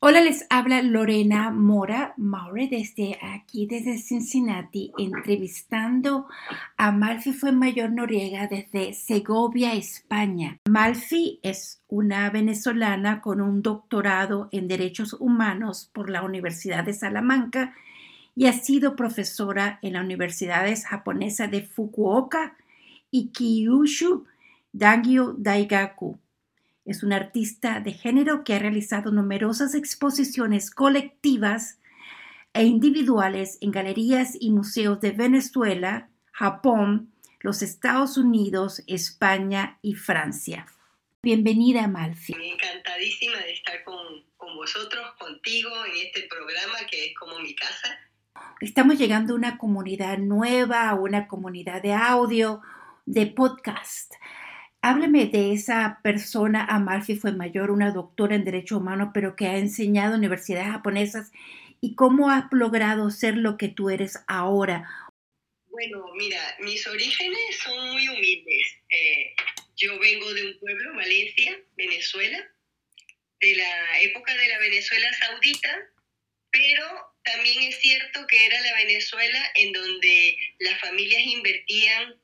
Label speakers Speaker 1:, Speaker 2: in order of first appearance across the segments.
Speaker 1: Hola, les habla Lorena Mora Maure desde aquí, desde Cincinnati, entrevistando a Malfi Mayor Noriega desde Segovia, España. Malfi es una venezolana con un doctorado en Derechos Humanos por la Universidad de Salamanca y ha sido profesora en las universidades japonesas de Fukuoka y Kyushu Dangyo Daigaku es un artista de género que ha realizado numerosas exposiciones colectivas e individuales en galerías y museos de Venezuela, Japón, los Estados Unidos, España y Francia. Bienvenida, Malfi.
Speaker 2: Encantadísima de estar con, con vosotros, contigo, en este programa que es como mi casa.
Speaker 1: Estamos llegando a una comunidad nueva, a una comunidad de audio, de podcast. Hábleme de esa persona, Amalfi fue mayor, una doctora en Derecho Humano, pero que ha enseñado en universidades japonesas y cómo has logrado ser lo que tú eres ahora.
Speaker 2: Bueno, mira, mis orígenes son muy humildes. Eh, yo vengo de un pueblo, Valencia, Venezuela, de la época de la Venezuela saudita, pero también es cierto que era la Venezuela en donde las familias invertían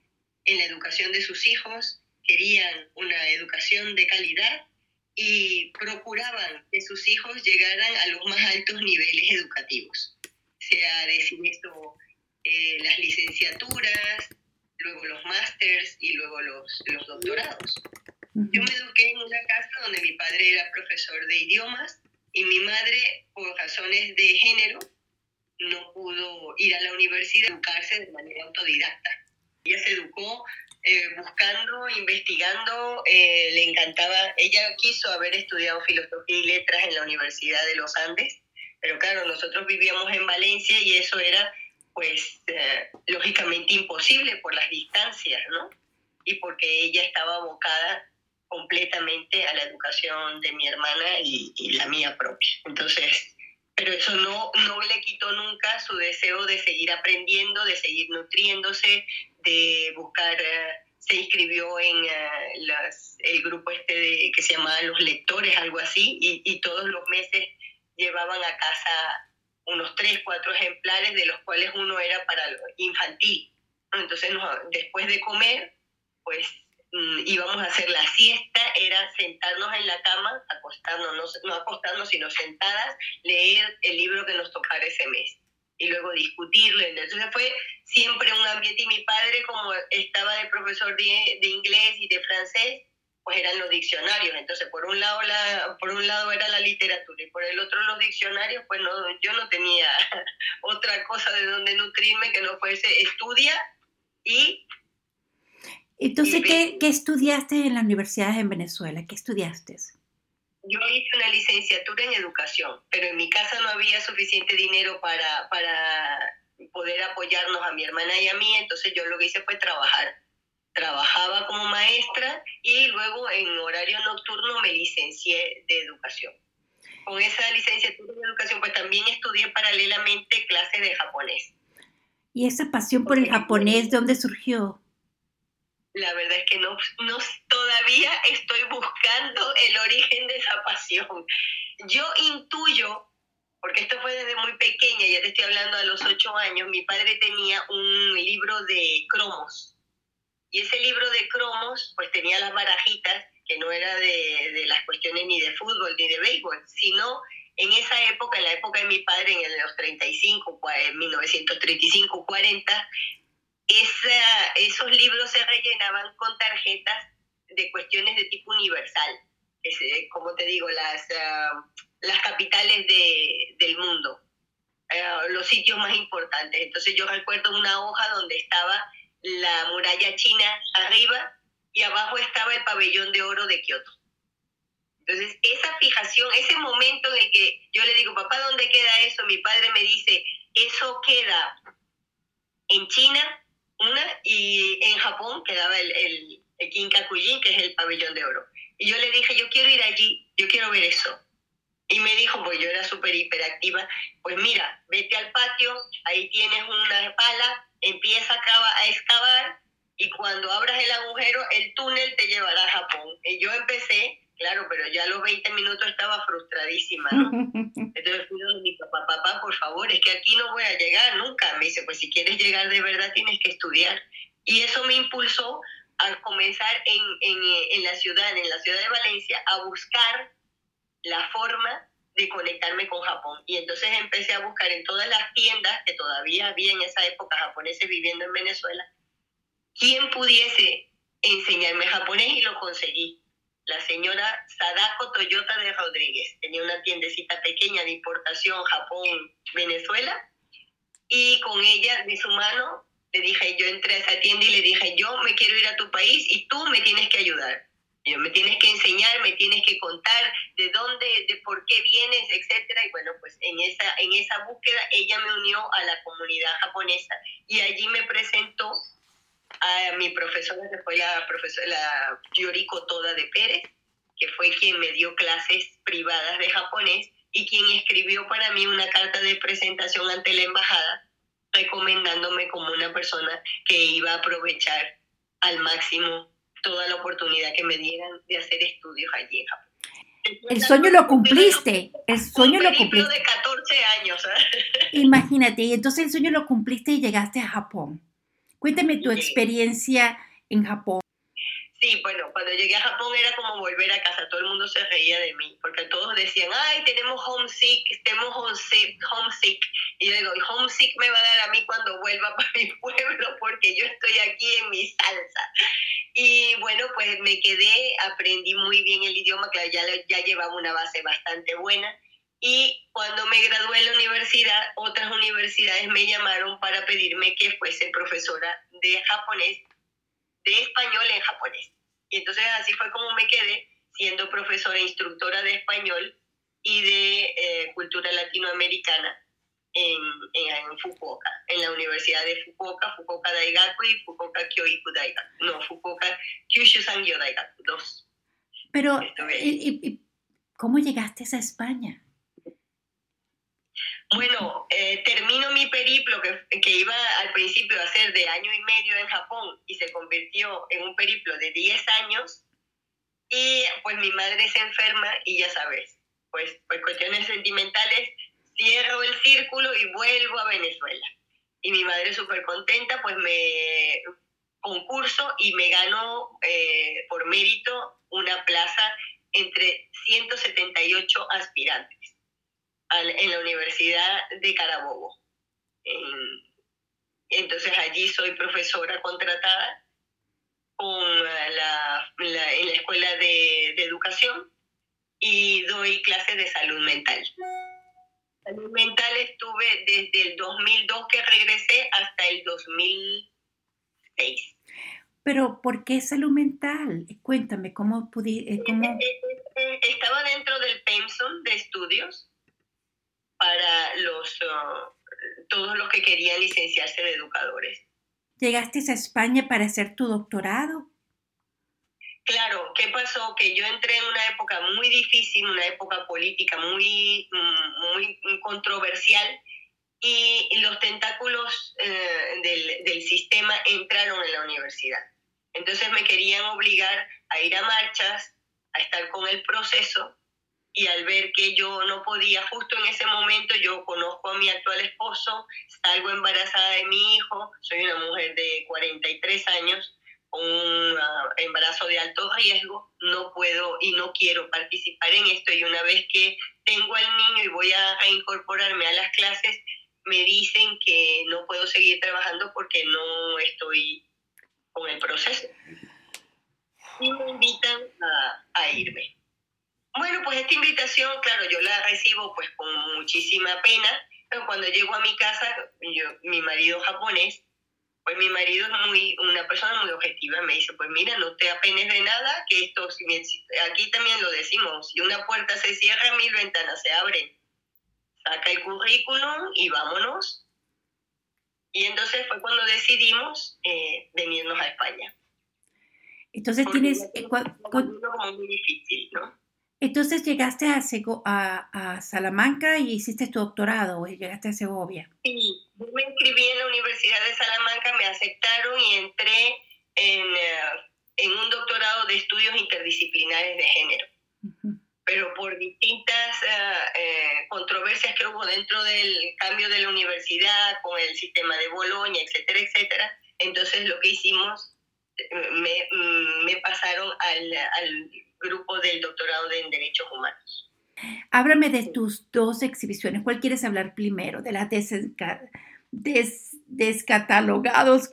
Speaker 2: en la educación de sus hijos, querían una educación de calidad y procuraban que sus hijos llegaran a los más altos niveles educativos, sea decir esto, eh, las licenciaturas, luego los másters y luego los, los doctorados. Yo me eduqué en una casa donde mi padre era profesor de idiomas y mi madre, por razones de género, no pudo ir a la universidad a educarse de manera autodidacta. Ella se educó eh, buscando, investigando, eh, le encantaba, ella quiso haber estudiado filosofía y letras en la Universidad de los Andes, pero claro, nosotros vivíamos en Valencia y eso era pues eh, lógicamente imposible por las distancias, ¿no? Y porque ella estaba abocada completamente a la educación de mi hermana y, y la mía propia. Entonces, pero eso no, no le quitó nunca su deseo de seguir aprendiendo, de seguir nutriéndose, de buscar, eh, se inscribió en eh, el grupo este que se llamaba Los Lectores, algo así, y, todos los meses llevaban a casa unos tres, cuatro ejemplares, de los cuales uno era para infantil. Entonces, después de comer, pues íbamos a hacer la siesta, era sentarnos en la cama, acostarnos, no, no acostarnos, sino sentadas, leer el libro que nos tocara ese mes y luego discutirlo. Entonces fue siempre un ambiente y mi padre como estaba de profesor de, de, inglés y de francés, pues eran los diccionarios. Entonces por un lado la, por un lado era la literatura y por el otro los diccionarios, pues no, yo no tenía otra cosa de donde nutrirme que no fuese estudia y...
Speaker 1: Entonces, ¿qué, ¿qué estudiaste en las universidades en Venezuela? ¿Qué estudiaste?
Speaker 2: yo hice una licenciatura en educación, pero en mi casa no había suficiente dinero para, para poder apoyarnos a mi hermana y a mí, entonces yo lo que hice fue trabajar. Trabajaba como maestra y luego en horario nocturno me licencié de educación. Con esa licenciatura en educación pues también estudié paralelamente clases de japonés.
Speaker 1: ¿Y esa pasión por el japonés de dónde surgió?
Speaker 2: La verdad es que no, no todavía estoy buscando el origen de esa pasión. Yo intuyo, porque esto fue desde muy pequeña, ya te estoy hablando a los ocho años, mi padre tenía un libro de cromos. Y ese libro de cromos, pues tenía las barajitas, que no era de, de las cuestiones ni de fútbol ni de béisbol, sino en esa época, en la época de mi padre, en los 35, en 1935, 40, esa, esos libros se rellenaban con tarjetas de cuestiones de tipo universal, eh, como te digo, las, ah, las capitales de, del mundo, eh, los sitios más importantes. Entonces yo recuerdo una hoja donde estaba la muralla china arriba y abajo estaba el pabellón de oro de Kioto. Entonces, esa fijación, ese momento en el que yo le digo, papá, ¿dónde queda eso? Mi padre me dice, eso queda en China, Japón quedaba el, el, el Kinkakujin, que es el pabellón de oro. Y yo le dije, yo quiero ir allí, yo quiero ver eso. Y me dijo, pues yo era súper hiperactiva, pues mira, vete al patio, ahí tienes una pala, empieza a, a excavar y cuando abras el agujero, el túnel te llevará a Japón. Y yo empecé Claro, pero ya a los 20 minutos estaba frustradísima, ¿no? Entonces fui donde mi papá, papá, por favor, es que aquí no voy a llegar nunca. Me dice, pues si quieres llegar de verdad tienes que estudiar. Y eso me impulsó a comenzar en, en, en la ciudad, en la ciudad de Valencia, a buscar la forma de conectarme con Japón. Y entonces empecé a buscar en todas las tiendas que todavía había en esa época japoneses viviendo en Venezuela, quién pudiese enseñarme japonés y lo conseguí. La señora Sadako Toyota de Rodríguez tenía una tiendecita pequeña de importación Japón-Venezuela y con ella de su mano le dije, yo entré a esa tienda y le dije, yo me quiero ir a tu país y tú me tienes que ayudar. Yo, me tienes que enseñar, me tienes que contar de dónde, de por qué vienes, etcétera. Y bueno, pues en esa, en esa búsqueda ella me unió a la comunidad japonesa y allí me presentó a mi profesora, que fue la profesora la Yoriko Toda de Pérez, que fue quien me dio clases privadas de japonés y quien escribió para mí una carta de presentación ante la embajada recomendándome como una persona que iba a aprovechar al máximo toda la oportunidad que me dieran de hacer estudios allí en Japón.
Speaker 1: El sueño lo cumpliste, el sueño lo cumpliste.
Speaker 2: de 14 años. ¿eh?
Speaker 1: Imagínate, y entonces el sueño lo cumpliste y llegaste a Japón. Cuéntame tu experiencia en Japón.
Speaker 2: Sí, bueno, cuando llegué a Japón era como volver a casa, todo el mundo se reía de mí, porque todos decían, ay, tenemos homesick, tenemos homesick, homesick. Y yo digo, homesick me va a dar a mí cuando vuelva para mi pueblo, porque yo estoy aquí en mi salsa. Y bueno, pues me quedé, aprendí muy bien el idioma, claro, ya, ya llevaba una base bastante buena. Y cuando me gradué en la universidad, otras universidades me llamaron para pedirme que fuese profesora de japonés, de español en japonés. Y entonces así fue como me quedé siendo profesora instructora de español y de eh, cultura latinoamericana en, en, Fukuoka, en la Universidad de Fukuoka, Fukuoka Daigaku y Fukuoka Kyoiku Daigaku. No, Fukuoka Kyushu Sangyo Daigaku, dos.
Speaker 1: Pero, ¿y, cómo llegaste a España?
Speaker 2: Bueno, eh, termino mi periplo que, que, iba al principio a ser de año y medio en Japón y se convirtió en un periplo de 10 años y pues mi madre se enferma y ya sabes, pues por cuestiones sentimentales cierro el círculo y vuelvo a Venezuela. Y mi madre súper contenta, pues me concurso y me ganó eh, por mérito una plaza entre 178 aspirantes en la Universidad de Carabobo. entonces allí soy profesora contratada con la, en la Escuela de, de, Educación y doy clases de salud mental. Salud mental estuve desde el 2002 que regresé hasta el 2006.
Speaker 1: Pero, ¿por qué salud mental? Cuéntame, ¿cómo pudiste...? Cómo...
Speaker 2: Eh, eh, eh, estaba dentro del pensum de estudios para los, uh, todos los que querían licenciarse de educadores.
Speaker 1: ¿Llegaste a España para hacer tu doctorado?
Speaker 2: Claro, ¿qué pasó? Que yo entré en una época muy difícil, una época política muy, muy controversial y los tentáculos eh, del, del sistema entraron en la universidad. Entonces me querían obligar a ir a marchas, a estar con el proceso y al ver que yo no podía, justo en ese momento yo conozco a mi actual esposo, salgo embarazada de mi hijo, soy una mujer de 43 años, un ah, embarazo de alto riesgo, no puedo y no quiero participar en esto y una vez que tengo al niño y voy a reincorporarme a las clases, me dicen que no puedo seguir trabajando porque no estoy con el proceso. Y me invitan a, a irme. Bueno, pues esta invitación, claro, yo la recibo pues con muchísima pena, pero cuando llego a mi casa, yo, mi marido japonés, pues mi marido es muy, una persona muy objetiva, me dice, pues mira, no te apenes de nada, que esto, aquí también lo decimos, si una puerta se cierra, mil ventanas se abren. Saca el currículum y vámonos. Y entonces fue cuando decidimos eh, venirnos a España.
Speaker 1: Entonces tienes...
Speaker 2: Eh, como muy difícil, ¿no?
Speaker 1: Entonces llegaste a, a, Salamanca y hiciste tu doctorado, o llegaste a Segovia.
Speaker 2: Sí, yo me inscribí en la Universidad de Salamanca, me aceptaron y entré en, eh, en un doctorado de estudios interdisciplinares de género. pero por distintas eh, controversias que hubo dentro del cambio de la universidad, con el sistema de Boloña, etcétera, etcétera, entonces lo que hicimos, me, me pasaron al, al grupo del doctorado en Derechos Humanos.
Speaker 1: Háblame de tus dos exhibiciones. ¿Cuál quieres hablar primero? De las descatalogados.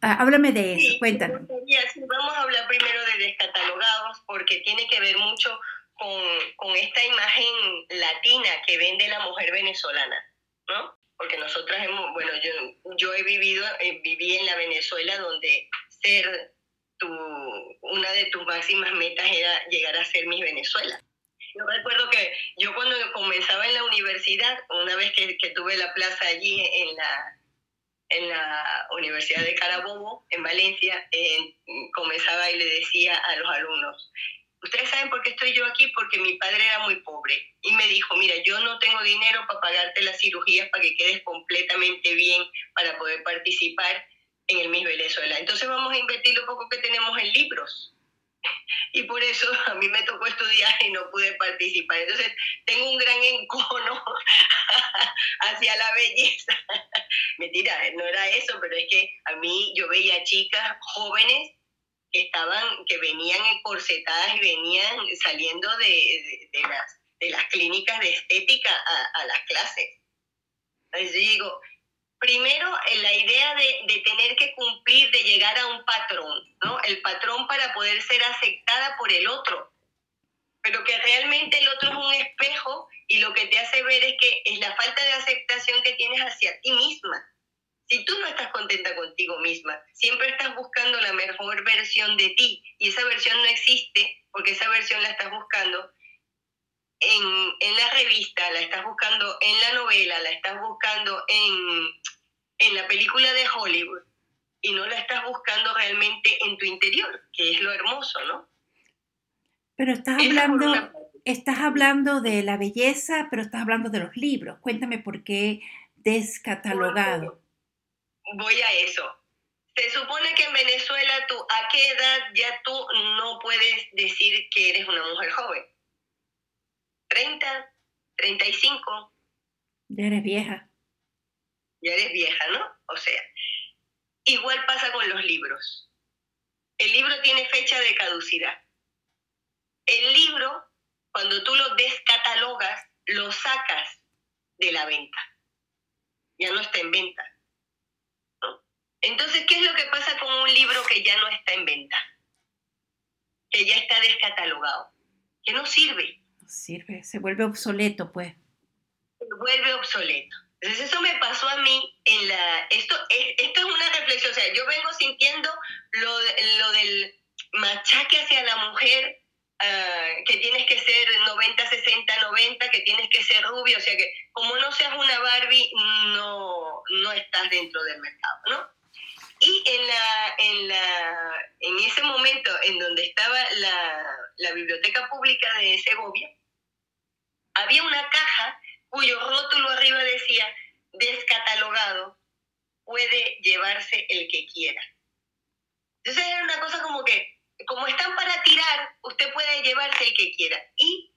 Speaker 1: Ah, háblame de eso, cuéntanos.
Speaker 2: vamos a hablar primero de descatalogados porque tiene que ver mucho con, con, esta imagen latina que vende la mujer venezolana, ¿no? Porque nosotras hemos, bueno, yo, yo he vivido, eh, viví en la Venezuela donde ser tu, una de tus máximas metas era llegar a ser mi Venezuela. Yo recuerdo que yo cuando comenzaba en la universidad, una vez que, que tuve la plaza allí en la, en la Universidad de Carabobo, en Valencia, eh, comenzaba y le decía a los alumnos, ustedes saben por qué estoy yo aquí, porque mi padre era muy pobre y me dijo, mira, yo no tengo dinero para pagarte las cirugías para que quedes completamente bien para poder participar en el Miss Venezuela. Entonces vamos a invertir lo poco que tenemos en libros y por eso a mí me tocó estudiar y no pude participar. Entonces tengo un gran encono hacia la belleza. Mentira, no era eso, pero es que a mí yo veía chicas jóvenes que estaban, que venían encorsetadas y venían saliendo de, de, las, de las clínicas de estética a, a las clases. Entonces yo digo, primero la idea de, tener que cumplir, de llegar a un patrón, ¿no? El patrón para poder ser aceptada por el otro. Pero que realmente el otro es un espejo y lo que te hace ver es que es la falta de aceptación que tienes hacia ti misma. Si tú no estás contenta contigo misma, siempre estás buscando la mejor versión de ti y esa versión no existe porque esa versión la estás buscando en, en, la revista, la estás buscando en la novela, la estás buscando en, en la película de Hollywood y no la estás buscando realmente en tu interior, que es lo hermoso, ¿no?
Speaker 1: Pero estás hablando, estás hablando de la belleza, pero estás hablando de los libros. Cuéntame por qué descatalogado.
Speaker 2: Voy a eso. Se supone que en Venezuela tú, ¿a qué edad ya tú no puedes decir que eres una mujer joven? 30, 35.
Speaker 1: Ya eres vieja.
Speaker 2: Ya eres vieja, ¿no? O sea, igual pasa con los libros. El libro tiene fecha de caducidad. El libro, cuando tú lo descatalogas, lo sacas de la venta. Ya no está en venta. Entonces, ¿qué es lo que pasa con un libro que ya no está en venta? Que ya está descatalogado, que no sirve
Speaker 1: sirve, se vuelve obsoleto, pues.
Speaker 2: Se vuelve obsoleto. Entonces eso me pasó a mí en la... Esto es, esto es una reflexión, o sea, yo vengo sintiendo lo, lo del machaque hacia la mujer, ah, que tienes que ser 90, 60, 90, que tienes que ser rubio, o sea que como no seas una Barbie, no, no estás dentro del mercado, ¿no? Y en, la, en, la, en ese momento en donde estaba la, la biblioteca pública de Segovia, había una caja cuyo rótulo arriba decía descatalogado, puede llevarse el que quiera. Entonces era una cosa como que, como están para tirar, usted puede llevarse el que quiera. Y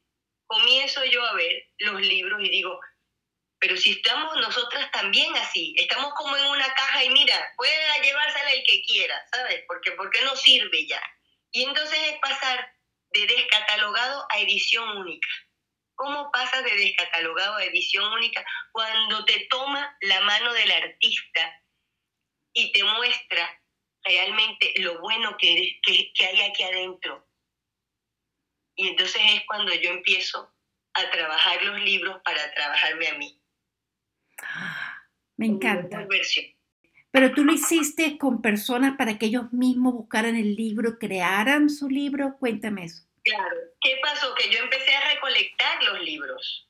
Speaker 2: comienzo yo a ver los libros y digo, pero si estamos nosotras también así, estamos como en una caja y mira, puede llevársela el que quiera, ¿sabes? Porque, porque no sirve ya. Y entonces es pasar de descatalogado a edición única. ¿Cómo pasas de descatalogado a edición única cuando te toma la mano del artista y te muestra realmente lo bueno que, que, que hay aquí adentro? Y entonces es cuando yo empiezo a trabajar los libros para trabajarme a mí.
Speaker 1: Me encanta. Pero tú lo hiciste con personas para que ellos mismos buscaran el libro, crearan su libro. Cuéntame eso.
Speaker 2: Claro. ¿Qué pasó? Que yo empecé a recolectar los libros.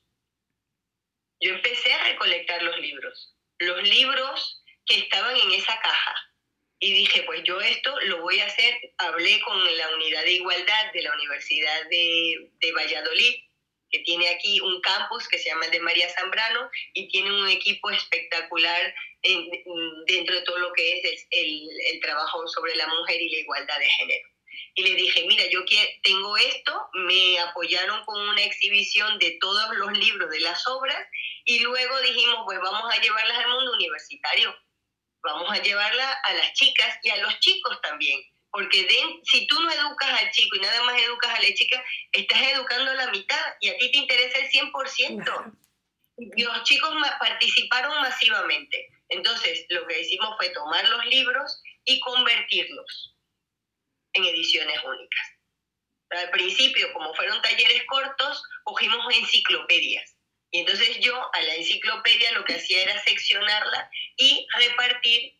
Speaker 2: Yo empecé a recolectar los libros. Los libros que estaban en esa caja. Y dije, pues yo esto lo voy a hacer. Hablé con la unidad de igualdad de la Universidad de, de Valladolid que tiene aquí un campus que se llama el de María Zambrano y tiene un equipo espectacular dentro de todo lo que es el, el, trabajo sobre la mujer y la igualdad de género. Y le dije, mira, yo tengo esto, me apoyaron con una exhibición de todos los libros de las obras y luego dijimos, pues vamos a llevarlas al mundo universitario, vamos a llevarlas a las chicas y a los chicos también, porque si tú no educas al chico y nada más educas a la chica, estás educando a la mitad y a ti te interesa el 100%. Los chicos participaron masivamente. Entonces, lo que hicimos fue tomar los libros y convertirlos en ediciones únicas. Al principio, como fueron talleres cortos, cogimos enciclopedias. Y entonces yo a la enciclopedia lo que hacía era seccionarla y repartir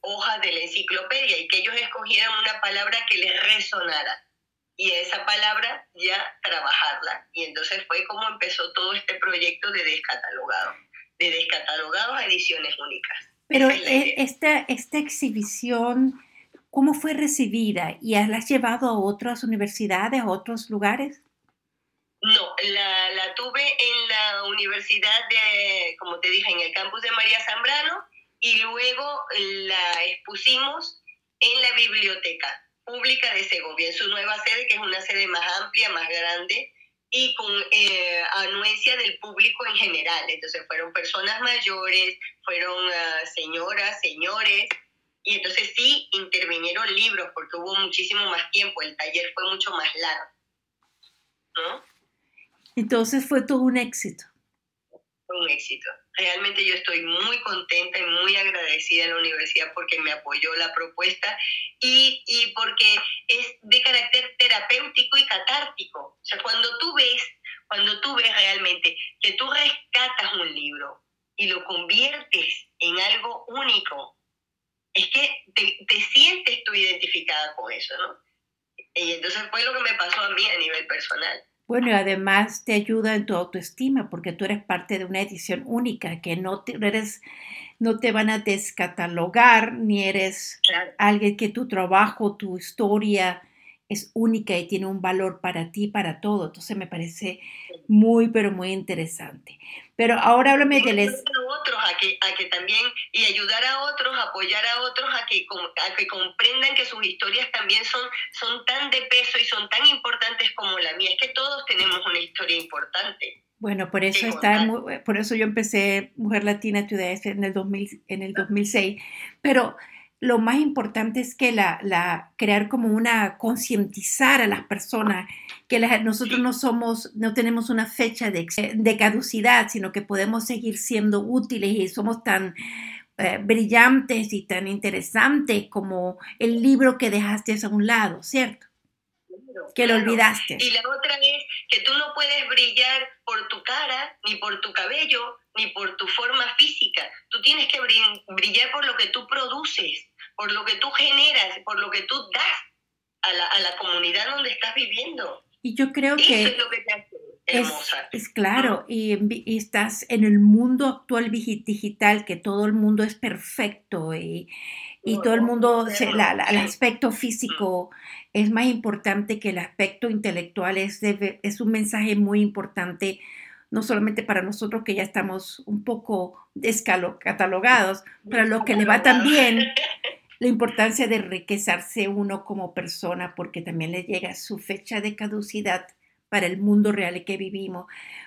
Speaker 2: hojas de la enciclopedia y que ellos escogieran una palabra que les resonara. Y esa palabra ya trabajarla. Y entonces fue como empezó todo este proyecto de descatalogado, de descatalogados a ediciones únicas.
Speaker 1: Pero eh, esta, esta exhibición ¿Cómo fue recibida y la has llevado a otras universidades, a otros lugares?
Speaker 2: No, la, la, tuve en la universidad de, como te dije, en el campus de María Zambrano y luego la expusimos en la biblioteca pública de Segovia, en su nueva sede, que es una sede más amplia, más grande y con eh, anuencia del público en general. Entonces fueron personas mayores, fueron uh, señoras, señores, y entonces sí intervinieron libros porque hubo muchísimo más tiempo, el taller fue mucho más largo. ¿No?
Speaker 1: Entonces fue todo un éxito.
Speaker 2: Fue un éxito. Realmente yo estoy muy contenta y muy agradecida a la universidad porque me apoyó la propuesta y, y porque es de carácter terapéutico y catártico. O sea, cuando tú ves, cuando tú ves realmente que tú rescatas un libro y lo conviertes en algo único, es que te, sientes tú identificada con eso, ¿no? Y entonces fue lo que me pasó a mí a nivel personal.
Speaker 1: Bueno, y además te ayuda en tu autoestima porque tú eres parte de una edición única, que no te, eres, no te van a descatalogar, ni eres alguien que tu trabajo, tu historia es única y tiene un valor para ti, para todo. Entonces me parece muy, pero muy interesante. Pero ahora háblame de les...
Speaker 2: otros a que, a que también, y ayudar a otros, apoyar a otros a que, a que comprendan que sus historias también son, son tan de peso y son tan importantes como la mía. Es que todos tenemos una historia importante.
Speaker 1: Bueno, por eso está, por eso yo empecé Mujer Latina Today en el 2000, en el 2006, pero lo más importante es que la, la crear como una concientizar a las personas que nosotros no somos, no tenemos una fecha de, de, caducidad, sino que podemos seguir siendo útiles y somos tan eh, brillantes y tan interesantes como el libro que dejaste a un lado, ¿cierto? que lo olvidaste.
Speaker 2: Y la otra es que tú no puedes brillar por tu cara, ni por tu cabello, ni por tu forma física. Tú tienes que brillar por lo que tú produces por lo que tú generas, por lo que tú das a la, a la comunidad donde estás viviendo.
Speaker 1: Y yo creo
Speaker 2: Eso
Speaker 1: que...
Speaker 2: es lo que te hace hermosa.
Speaker 1: Es, claro, y, estás en el mundo actual digital, que todo el mundo es perfecto y, y todo el mundo, el aspecto físico es más importante que el aspecto intelectual, es, es un mensaje muy importante no solamente para nosotros que ya estamos un poco descatalogados, para lo que le va también la importancia de enriquecerse uno como persona porque también le llega su fecha de caducidad para el mundo real que vivimos.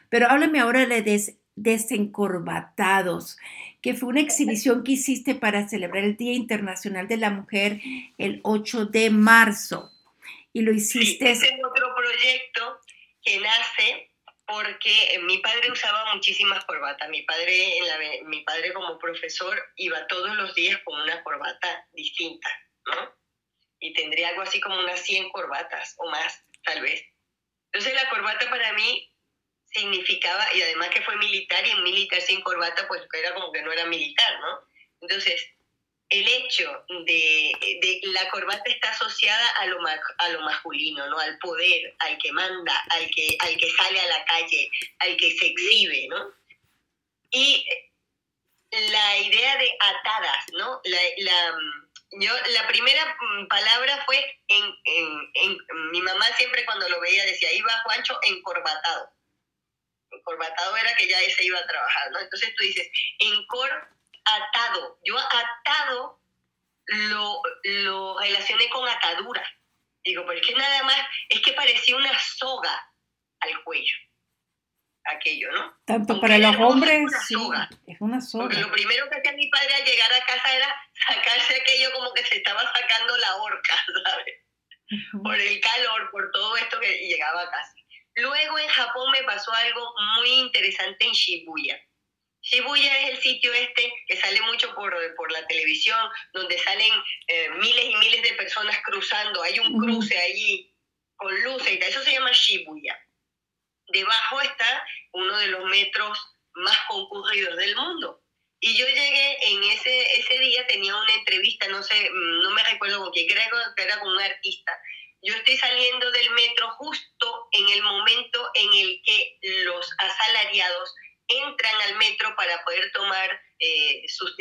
Speaker 1: Pero háblame ahora de Desencorbatados, que fue una exhibición que hiciste para celebrar el Día Internacional de la Mujer el 8 de marzo. Y lo hiciste...
Speaker 2: Sí, es otro proyecto que nace porque eh, mi padre usaba muchísimas corbatas. Mi padre, en la, mi padre como profesor iba todos los días con una corbata distinta, ¿no? Y tendría algo así como unas 100 corbatas o más, tal vez. Entonces la corbata para mí significaba, y además que fue militar, y un militar sin corbata, pues era como que no era militar, ¿no? Entonces, el hecho de, de, la corbata está asociada a lo, a lo masculino, ¿no? Al poder, al que manda, al que, al que sale a la calle, al que se exhibe, ¿no? Y la idea de atadas, ¿no? La, la, yo, la primera palabra fue, en, en, en, mi mamá siempre cuando lo veía decía, iba Juancho encorbatado. Encorbatado era que ya se iba a trabajar, ¿no? Entonces tú dices, encor atado. Yo atado lo, lo relacioné con atadura. Digo, pero es que nada más, es que parecía una soga al cuello, aquello, ¿no?
Speaker 1: Tanto
Speaker 2: Aunque
Speaker 1: para los hombres,
Speaker 2: es una
Speaker 1: sí,
Speaker 2: soga.
Speaker 1: es una
Speaker 2: Porque
Speaker 1: soga.
Speaker 2: lo primero que hacía mi padre al llegar a casa era sacarse aquello como que se estaba sacando la horca, ¿sabes? Por el calor, por todo esto que llegaba casi. Luego en Japón me pasó algo muy interesante en Shibuya. Shibuya es el sitio este que sale mucho por, por la televisión, donde salen eh, miles y miles de personas cruzando. Hay un cruce allí con luces y. Eso se llama Shibuya. Debajo está uno de los metros más concurridos del mundo. Y yo llegué en ese, ese día, tenía una entrevista, no sé, mm, no me recuerdo con quién, creo que era con un artista. Yo estoy saliendo del metro justo en el momento en el que los asalariados entran al metro para poder tomar eh, sus,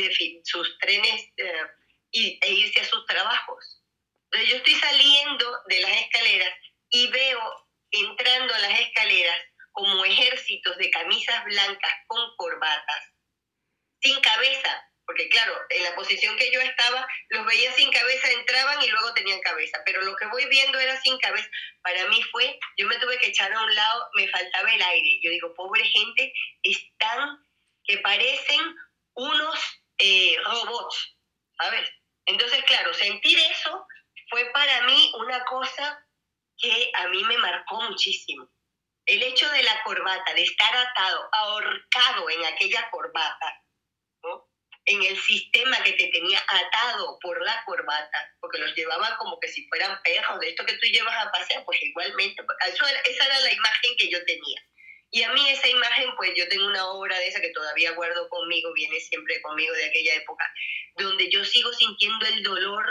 Speaker 2: sus trenes eh, y, e irse a sus trabajos. Entonces yo estoy saliendo de las escaleras y veo entrando a las escaleras como ejércitos de camisas blancas con corbatas, sin cabeza, porque claro, en la posición que yo estaba, los veía sin cabeza, entraban y luego tenían cabeza, pero lo que voy viendo era sin cabeza. Para mí fue, yo me tuve que echar a un lado, me faltaba el aire. Yo digo, pobre gente, están que parecen unos eh, robots, ¿sabes? Entonces, claro, sentir eso fue para mí una cosa que a mí me marcó muchísimo. El hecho de la corbata, de estar atado, ahorcado en aquella corbata. En el sistema que te tenía atado por la corbata, porque los llevaban como que si fueran perros, de esto que tú llevas a pasear, pues igualmente, pues, eso esa era la imagen que yo tenía. Y a mí esa imagen, pues yo tengo una obra de esa que todavía guardo conmigo, viene siempre conmigo de aquella época, donde yo sigo sintiendo el dolor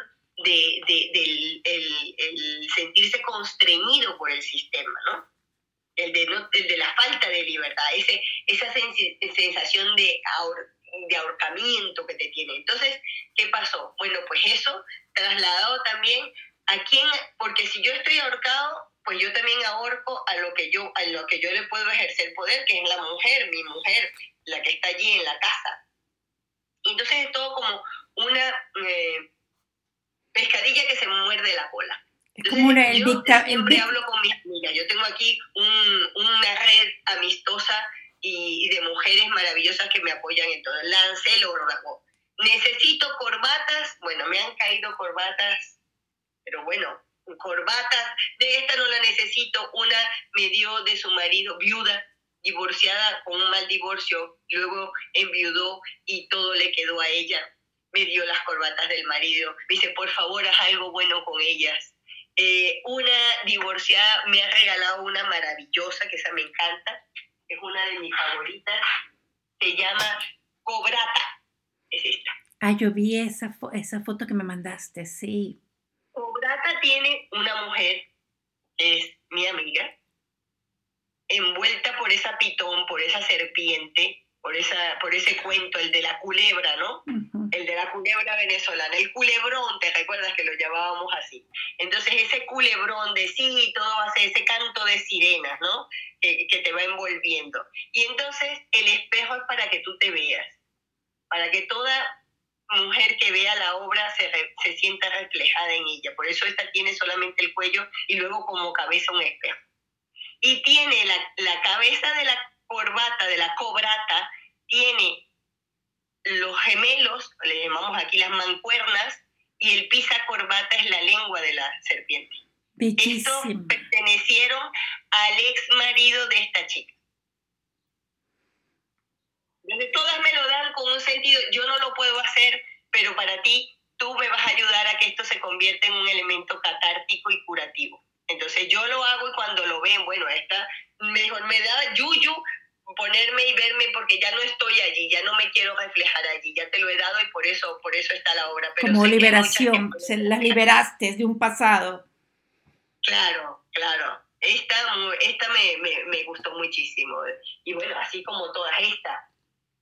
Speaker 2: de, de- del el, el sentirse constreñido por el sistema, ¿no? El de, no- el de la falta de libertad, ese, esa sensi- sensación de, ahor- de ahorcamiento que te tiene. Entonces, ¿qué pasó? Bueno, pues eso trasladado también a quién, porque si yo estoy ahorcado, pues yo también ahorco a lo que yo, a lo que yo le puedo ejercer poder, que es la mujer, mi mujer, la que está allí en la casa. Entonces es todo como una eh, pescadilla que se muerde la cola.
Speaker 1: Es como una, el
Speaker 2: yo
Speaker 1: dicta, el
Speaker 2: siempre
Speaker 1: dic-
Speaker 2: hablo con mis amigas. Yo tengo aquí un- una red amistosa y, y de mujeres maravillosas que me apoyan en todo. Lancé el órdago. Necesito corbatas. Bueno, me han caído corbatas, pero bueno, corbatas. De esta no la necesito. Una me dio de su marido, viuda, divorciada con un mal divorcio. Luego enviudó y todo le quedó a ella. Me dio las corbatas del marido. Me dice, por favor, haz algo bueno con ellas. Eh, una divorciada me ha regalado una maravillosa, que esa me encanta, es una de mis favoritas, se llama Cobrata, es esta.
Speaker 1: Ah, yo vi esa, fo- esa foto que me mandaste, sí.
Speaker 2: Cobrata tiene una mujer, es mi amiga, envuelta por esa pitón, por esa serpiente, por, esa, por ese cuento, el de la culebra, ¿no?
Speaker 1: Ujú.
Speaker 2: el de la culebra venezolana, el culebrón, te recuerdas que lo llamábamos así. Entonces ese culebrón de sí, todo hace ese canto de sirenas, ¿no? Que, que te va envolviendo. Y entonces el espejo es para que tú te veas, para que toda mujer que vea la obra se, re- se sienta reflejada en ella. Por eso esta tiene solamente el cuello y luego como cabeza un espejo. Y tiene la, la cabeza de la corbata, de la cobrata, tiene los gemelos, le llamamos aquí las mancuernas, y el pisa corbata es la lengua de la serpiente. Estos
Speaker 1: Bellísimo.
Speaker 2: pertenecieron al ex marido de esta chica. Todas me lo dan con un sentido, yo no lo puedo hacer, pero para ti tú me vas a ayudar a que esto se convierta en un elemento catártico y curativo. Entonces yo lo hago y cuando lo ven, bueno, esta me dijo, me da yuyu ponerme y verme porque ya no estoy allí, ya no me quiero reflejar allí, ya te lo he dado y por eso, por eso está la obra. Pero
Speaker 1: Como liberación, se las liberaste de un pasado.
Speaker 2: Claro, claro. Esta, esta me, me, me gustó muchísimo. Y bueno, así como todas, esta,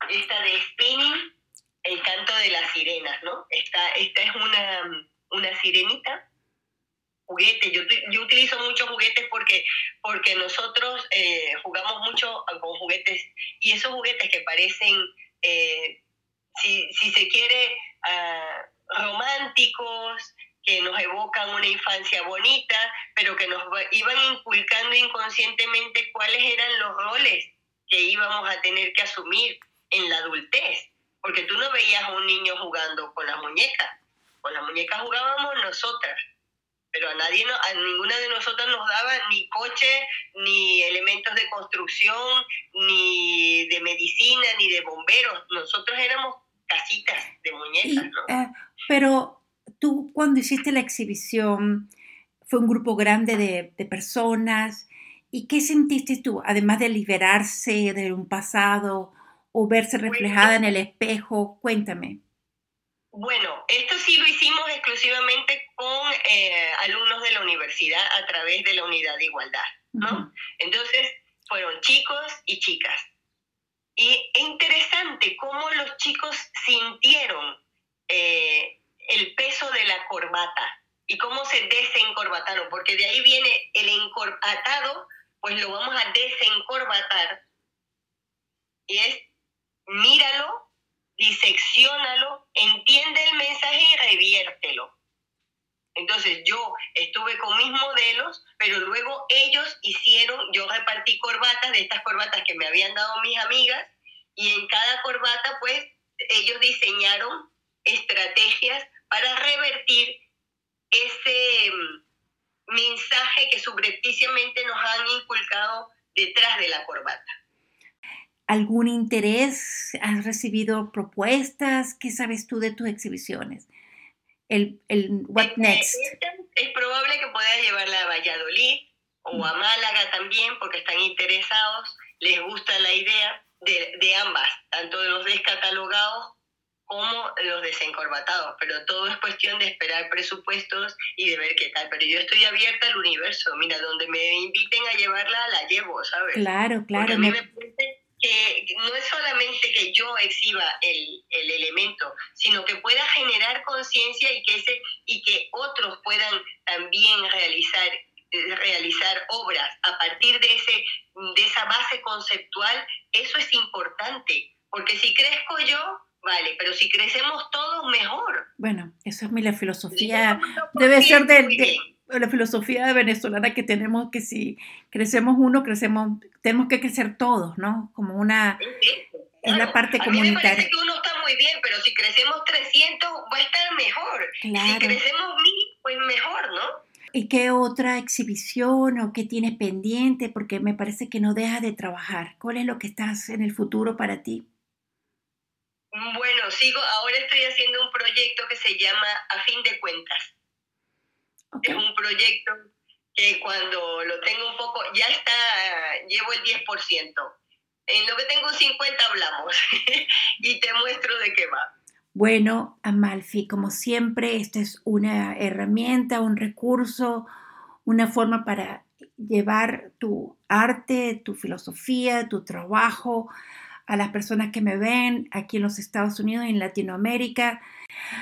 Speaker 2: esta de spinning, el canto de las sirenas, ¿no? Esta, esta es una, una sirenita, juguete. Yo, yo utilizo muchos juguetes porque, porque nosotros eh, jugamos mucho con juguetes y esos juguetes que parecen, eh, si, si se quiere, ah, románticos, que nos evocan una infancia bonita, pero que nos iban inculcando inconscientemente cuáles eran los roles que íbamos a tener que asumir en la adultez. Porque tú no veías a un niño jugando con las muñecas, con las muñecas jugábamos nosotras, pero a nadie, a ninguna de nosotras nos daba ni coche, ni elementos de construcción, ni de medicina, ni de bomberos. Nosotros éramos casitas de muñecas, ¿no?
Speaker 1: Eh, pero tú cuando hiciste la exhibición, fue un grupo grande de, personas. ¿Y qué sentiste tú, además de liberarse de un pasado o verse reflejada en el espejo? Cuéntame.
Speaker 2: Bueno, esto sí lo hicimos exclusivamente con eh, alumnos de la universidad a través de la unidad de igualdad, ¿no? Entonces, fueron chicos y chicas. Y es interesante cómo los chicos sintieron eh, el peso de la corbata y cómo se desencorbataron, porque de ahí viene el encorbatado, pues lo vamos a desencorbatar. Y es, míralo, diseccionalo, entiende el mensaje y reviértelo. Entonces yo estuve con mis modelos, pero luego ellos hicieron, yo repartí corbatas de estas corbatas que me habían dado mis amigas y en cada corbata pues ellos diseñaron estrategias para revertir ese mm, mensaje que subrepticiamente nos han inculcado detrás de la corbata.
Speaker 1: ¿Algún interés? ¿Has recibido propuestas? ¿Qué sabes tú de tus exhibiciones? El, el What
Speaker 2: eh,
Speaker 1: Next.
Speaker 2: Es probable que pueda llevarla a Valladolid o a Málaga también, porque están interesados, les gusta la idea de, de ambas, tanto de los descatalogados como los desencorbatados, pero todo es cuestión de esperar presupuestos y de ver qué tal. Pero yo estoy abierta al universo, mira, donde me inviten a llevarla, la llevo, ¿sabes?
Speaker 1: Claro, claro.
Speaker 2: Porque a mí me parece que no es solamente que yo exhiba el, el elemento, sino que pueda generar conciencia y que ese y que otros puedan también realizar realizar obras a partir de ese de esa base conceptual, eso es importante, porque si crezco yo, Vale, pero si crecemos todos, mejor.
Speaker 1: Bueno, esa es mi la filosofía. Debe ser de, la filosofía venezolana que tenemos que si crecemos uno, crecemos, tenemos que crecer todos, ¿no? Como una
Speaker 2: en
Speaker 1: la parte
Speaker 2: a
Speaker 1: comunitaria.
Speaker 2: Mí me parece que uno está muy bien, pero si crecemos 300 va a estar mejor. Si crecemos mil, pues mejor, ¿no?
Speaker 1: ¿Y qué otra exhibición o qué tienes pendiente? Porque me parece que no dejas de trabajar. ¿Cuál es lo que estás en el futuro para ti?
Speaker 2: Bueno, sigo, ahora estoy haciendo un proyecto que se llama A fin de cuentas. Es un proyecto que cuando lo tengo un poco, ya está, llevo el 10%. En lo que tengo 50 hablamos y te muestro de qué va.
Speaker 1: Bueno, Amalfi, como siempre, esta es una herramienta, un recurso, una forma para llevar tu arte, tu filosofía, tu trabajo a las personas que me ven aquí en los Estados Unidos, en Latinoamérica.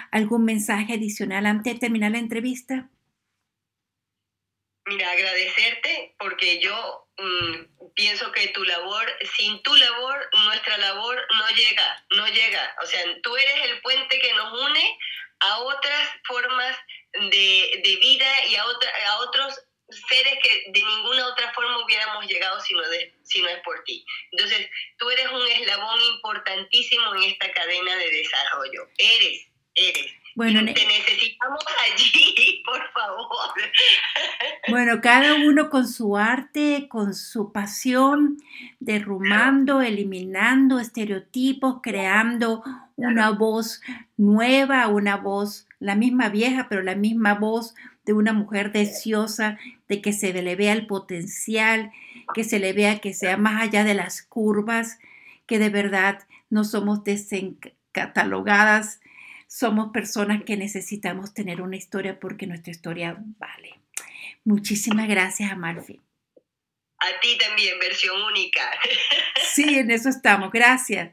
Speaker 1: ¿Algún mensaje adicional antes de terminar la entrevista?
Speaker 2: Mira, agradecerte porque yo mm, pienso que tu labor, sin tu labor, nuestra labor no llega, no llega. O sea, tú eres el puente que nos une a otras formas de, de vida y a, otra, a otros seres que de ninguna otra forma hubiéramos llegado si no, si no es por ti. Entonces, tú eres un eslabón importantísimo en esta cadena de desarrollo. Eres, eres. Bueno, te necesitamos allí, por favor.
Speaker 1: Bueno, cada uno con su arte, con su pasión, derrumando, eliminando estereotipos, creando una voz nueva, una voz, la misma vieja, pero la misma voz de una mujer deseosa, de que se le vea el potencial, que se le vea que sea más allá de las curvas, que de verdad no somos desencatalogadas, somos personas que necesitamos tener una historia porque nuestra historia vale. Muchísimas gracias, Amalfi.
Speaker 2: A ti también, versión única.
Speaker 1: Sí, en eso estamos. Gracias.